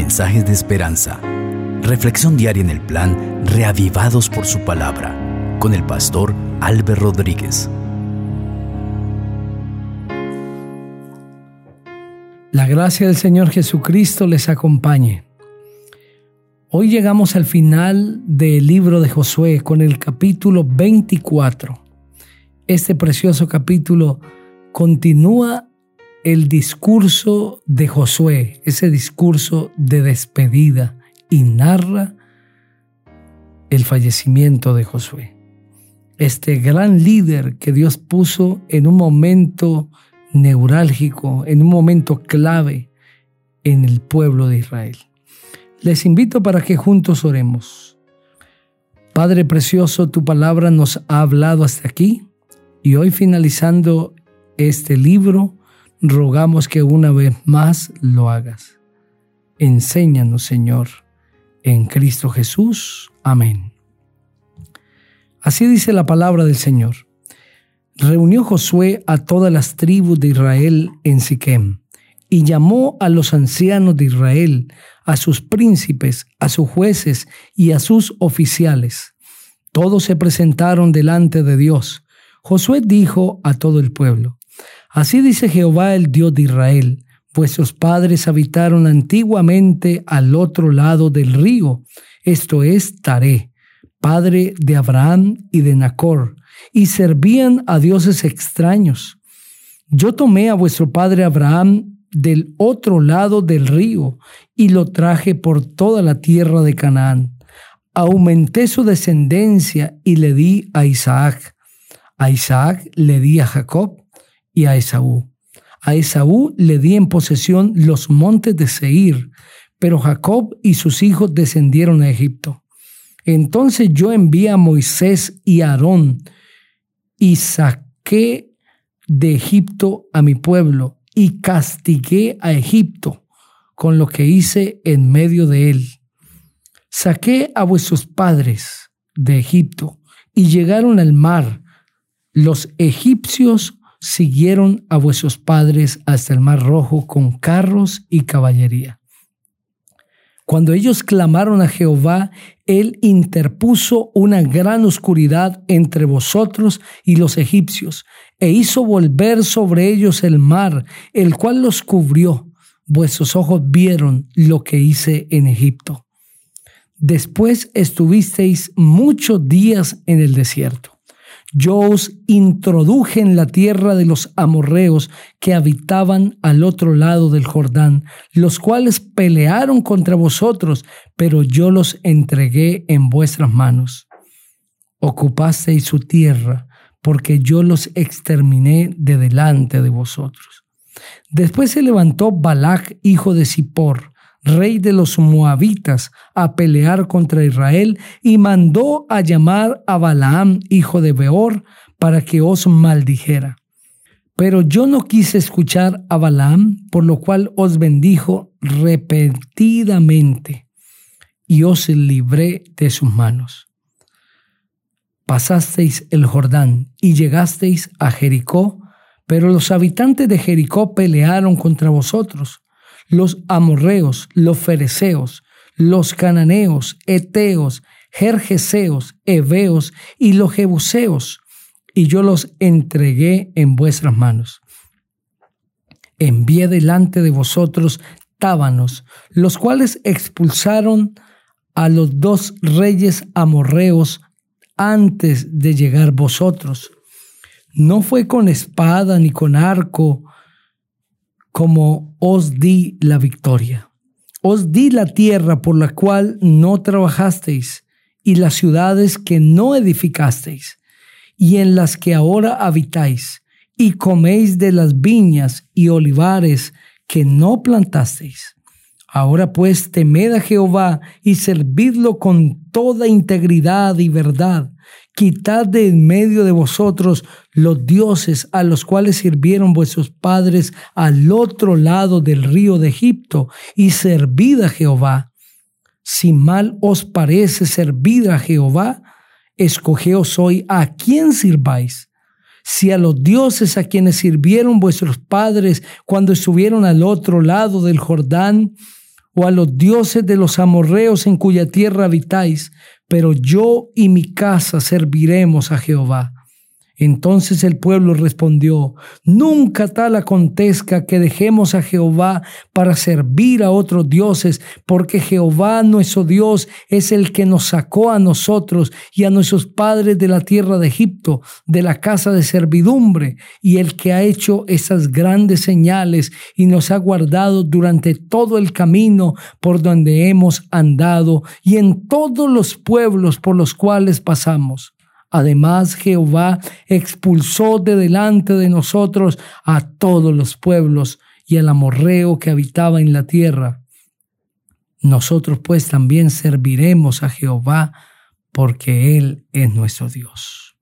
mensajes de esperanza. Reflexión diaria en el plan Reavivados por su palabra con el pastor Álvaro Rodríguez. La gracia del Señor Jesucristo les acompañe. Hoy llegamos al final del libro de Josué con el capítulo 24. Este precioso capítulo continúa el discurso de Josué, ese discurso de despedida, y narra el fallecimiento de Josué. Este gran líder que Dios puso en un momento neurálgico, en un momento clave en el pueblo de Israel. Les invito para que juntos oremos. Padre precioso, tu palabra nos ha hablado hasta aquí y hoy finalizando este libro, rogamos que una vez más lo hagas. Enséñanos, Señor, en Cristo Jesús. Amén. Así dice la palabra del Señor. Reunió Josué a todas las tribus de Israel en Siquem y llamó a los ancianos de Israel, a sus príncipes, a sus jueces y a sus oficiales. Todos se presentaron delante de Dios. Josué dijo a todo el pueblo, Así dice Jehová el Dios de Israel, vuestros padres habitaron antiguamente al otro lado del río, esto es Taré, padre de Abraham y de Nacor, y servían a dioses extraños. Yo tomé a vuestro padre Abraham del otro lado del río y lo traje por toda la tierra de Canaán. Aumenté su descendencia y le di a Isaac. A Isaac le di a Jacob y a Esaú. A Esaú le di en posesión los montes de Seir, pero Jacob y sus hijos descendieron a Egipto. Entonces yo envié a Moisés y a Aarón y saqué de Egipto a mi pueblo y castigué a Egipto con lo que hice en medio de él. Saqué a vuestros padres de Egipto y llegaron al mar. Los egipcios siguieron a vuestros padres hasta el mar rojo con carros y caballería. Cuando ellos clamaron a Jehová, Él interpuso una gran oscuridad entre vosotros y los egipcios, e hizo volver sobre ellos el mar, el cual los cubrió. Vuestros ojos vieron lo que hice en Egipto. Después estuvisteis muchos días en el desierto. Yo os introduje en la tierra de los amorreos que habitaban al otro lado del Jordán, los cuales pelearon contra vosotros, pero yo los entregué en vuestras manos. Ocupasteis su tierra, porque yo los exterminé de delante de vosotros. Después se levantó Balac, hijo de Zippor, rey de los moabitas, a pelear contra Israel y mandó a llamar a Balaam, hijo de Beor, para que os maldijera. Pero yo no quise escuchar a Balaam, por lo cual os bendijo repetidamente y os libré de sus manos. Pasasteis el Jordán y llegasteis a Jericó, pero los habitantes de Jericó pelearon contra vosotros los amorreos, los fereceos, los cananeos, eteos, jerjeseos, heveos y los jebuseos, y yo los entregué en vuestras manos. Envié delante de vosotros tábanos, los cuales expulsaron a los dos reyes amorreos antes de llegar vosotros. No fue con espada ni con arco, como os di la victoria. Os di la tierra por la cual no trabajasteis y las ciudades que no edificasteis y en las que ahora habitáis y coméis de las viñas y olivares que no plantasteis. Ahora pues temed a Jehová y servidlo con toda integridad y verdad, Quitad de en medio de vosotros los dioses a los cuales sirvieron vuestros padres al otro lado del río de Egipto y servid a Jehová. Si mal os parece servir a Jehová, escogeos hoy a quién sirváis. Si a los dioses a quienes sirvieron vuestros padres cuando estuvieron al otro lado del Jordán, o a los dioses de los amorreos en cuya tierra habitáis, pero yo y mi casa serviremos a Jehová. Entonces el pueblo respondió, Nunca tal acontezca que dejemos a Jehová para servir a otros dioses, porque Jehová nuestro Dios es el que nos sacó a nosotros y a nuestros padres de la tierra de Egipto, de la casa de servidumbre, y el que ha hecho esas grandes señales y nos ha guardado durante todo el camino por donde hemos andado y en todos los pueblos por los cuales pasamos. Además, Jehová expulsó de delante de nosotros a todos los pueblos y al amorreo que habitaba en la tierra. Nosotros pues también serviremos a Jehová porque Él es nuestro Dios.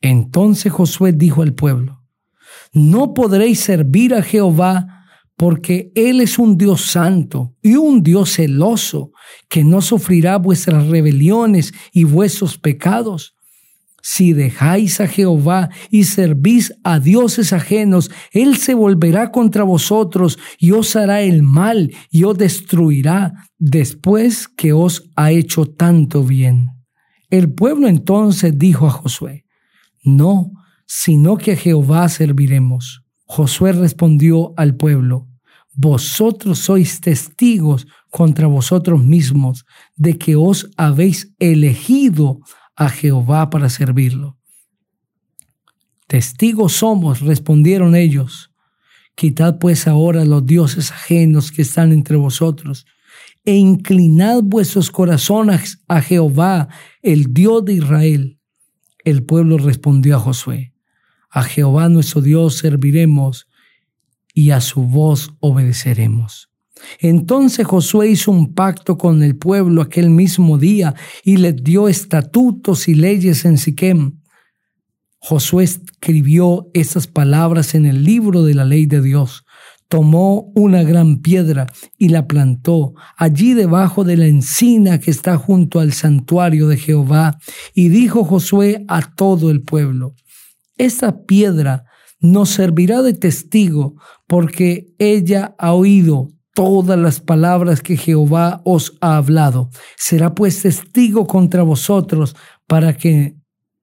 Entonces Josué dijo al pueblo, no podréis servir a Jehová porque Él es un Dios santo y un Dios celoso, que no sufrirá vuestras rebeliones y vuestros pecados. Si dejáis a Jehová y servís a dioses ajenos, Él se volverá contra vosotros y os hará el mal y os destruirá después que os ha hecho tanto bien. El pueblo entonces dijo a Josué, No, sino que a Jehová serviremos. Josué respondió al pueblo, Vosotros sois testigos contra vosotros mismos de que os habéis elegido a Jehová para servirlo. Testigos somos, respondieron ellos. Quitad pues ahora los dioses ajenos que están entre vosotros, e inclinad vuestros corazones a Jehová, el Dios de Israel. El pueblo respondió a Josué, a Jehová nuestro Dios serviremos y a su voz obedeceremos. Entonces Josué hizo un pacto con el pueblo aquel mismo día y les dio estatutos y leyes en Siquem. Josué escribió esas palabras en el libro de la ley de Dios. Tomó una gran piedra y la plantó allí debajo de la encina que está junto al santuario de Jehová. Y dijo Josué a todo el pueblo, esta piedra nos servirá de testigo porque ella ha oído todas las palabras que Jehová os ha hablado. Será pues testigo contra vosotros para que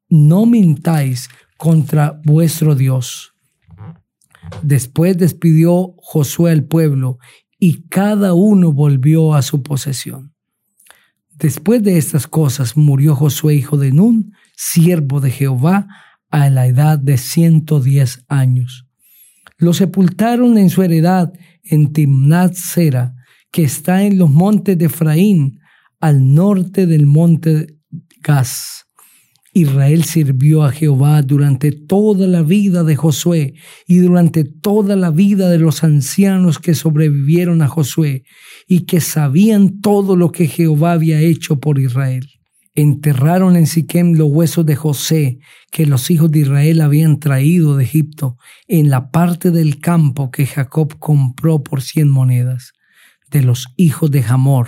no mintáis contra vuestro Dios. Después despidió Josué al pueblo y cada uno volvió a su posesión. Después de estas cosas murió Josué hijo de Nun, siervo de Jehová, a la edad de ciento diez años. Lo sepultaron en su heredad en Timnat Sera, que está en los montes de Efraín, al norte del monte Gaz. Israel sirvió a Jehová durante toda la vida de Josué y durante toda la vida de los ancianos que sobrevivieron a Josué y que sabían todo lo que Jehová había hecho por Israel. Enterraron en Siquem los huesos de José que los hijos de Israel habían traído de Egipto en la parte del campo que Jacob compró por cien monedas de los hijos de Hamor,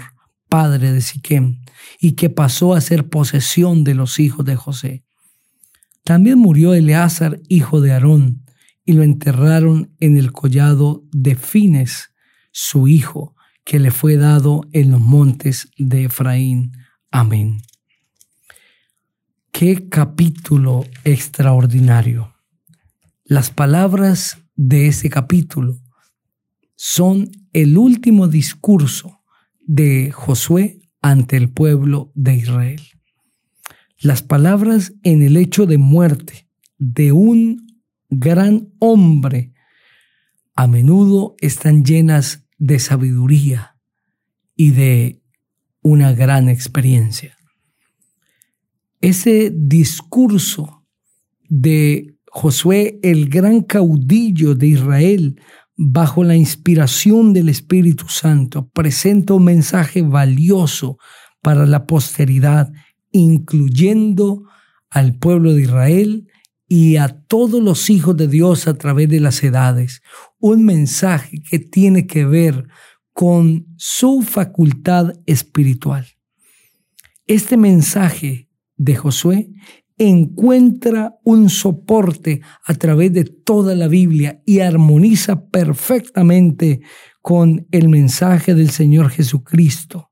padre de Siquem, y que pasó a ser posesión de los hijos de José. También murió Eleazar, hijo de Aarón, y lo enterraron en el collado de Fines, su hijo, que le fue dado en los montes de Efraín. Amén. Qué capítulo extraordinario. Las palabras de ese capítulo son el último discurso de Josué ante el pueblo de Israel. Las palabras en el hecho de muerte de un gran hombre a menudo están llenas de sabiduría y de una gran experiencia ese discurso de Josué, el gran caudillo de Israel, bajo la inspiración del Espíritu Santo, presenta un mensaje valioso para la posteridad, incluyendo al pueblo de Israel y a todos los hijos de Dios a través de las edades. Un mensaje que tiene que ver con su facultad espiritual. Este mensaje de Josué encuentra un soporte a través de toda la Biblia y armoniza perfectamente con el mensaje del Señor Jesucristo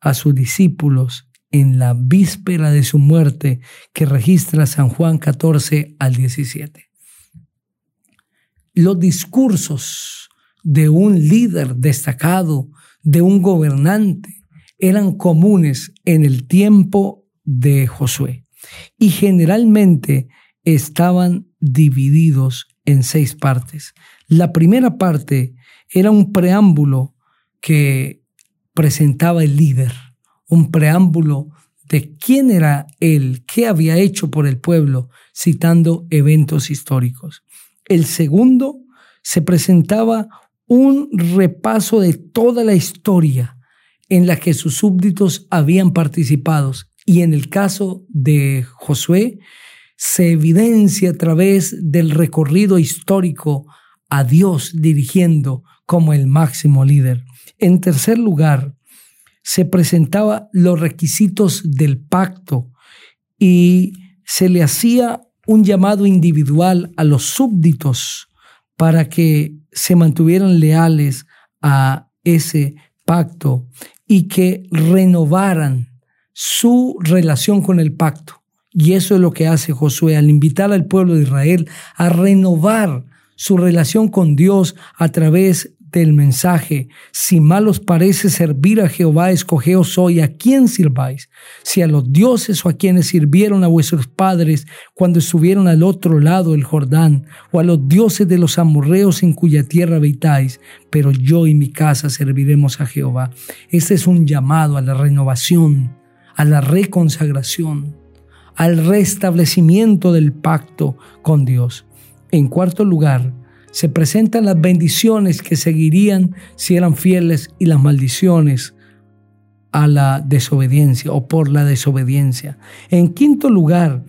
a sus discípulos en la víspera de su muerte que registra San Juan 14 al 17. Los discursos de un líder destacado, de un gobernante, eran comunes en el tiempo de Josué y generalmente estaban divididos en seis partes. La primera parte era un preámbulo que presentaba el líder, un preámbulo de quién era él, qué había hecho por el pueblo, citando eventos históricos. El segundo se presentaba un repaso de toda la historia en la que sus súbditos habían participado. Y en el caso de Josué, se evidencia a través del recorrido histórico a Dios dirigiendo como el máximo líder. En tercer lugar, se presentaba los requisitos del pacto y se le hacía un llamado individual a los súbditos para que se mantuvieran leales a ese pacto y que renovaran su relación con el pacto. Y eso es lo que hace Josué al invitar al pueblo de Israel a renovar su relación con Dios a través del mensaje. Si mal os parece servir a Jehová, escogeos hoy a quién sirváis, si a los dioses o a quienes sirvieron a vuestros padres cuando estuvieron al otro lado del Jordán, o a los dioses de los amorreos en cuya tierra habitáis, pero yo y mi casa serviremos a Jehová. Este es un llamado a la renovación, a la reconsagración, al restablecimiento del pacto con Dios. En cuarto lugar, se presentan las bendiciones que seguirían si eran fieles y las maldiciones a la desobediencia o por la desobediencia. En quinto lugar,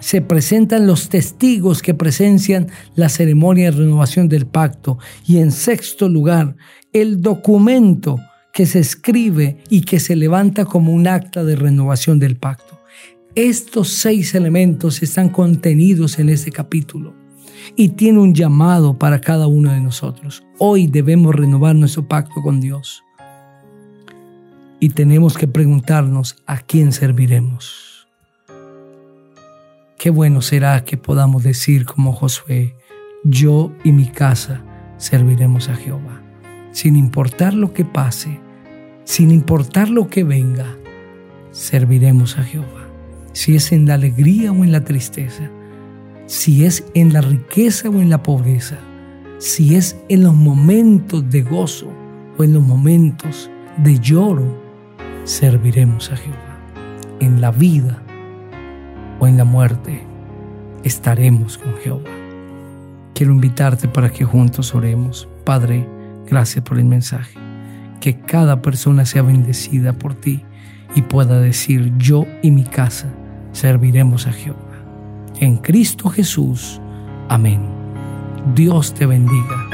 se presentan los testigos que presencian la ceremonia de renovación del pacto. Y en sexto lugar, el documento que se escribe y que se levanta como un acta de renovación del pacto. Estos seis elementos están contenidos en este capítulo y tiene un llamado para cada uno de nosotros. Hoy debemos renovar nuestro pacto con Dios y tenemos que preguntarnos a quién serviremos. Qué bueno será que podamos decir como Josué, yo y mi casa serviremos a Jehová, sin importar lo que pase, sin importar lo que venga, serviremos a Jehová, si es en la alegría o en la tristeza si es en la riqueza o en la pobreza, si es en los momentos de gozo o en los momentos de lloro, serviremos a Jehová. En la vida o en la muerte, estaremos con Jehová. Quiero invitarte para que juntos oremos. Padre, gracias por el mensaje. Que cada persona sea bendecida por ti y pueda decir, yo y mi casa serviremos a Jehová en Cristo Jesús. Amén. Dios te bendiga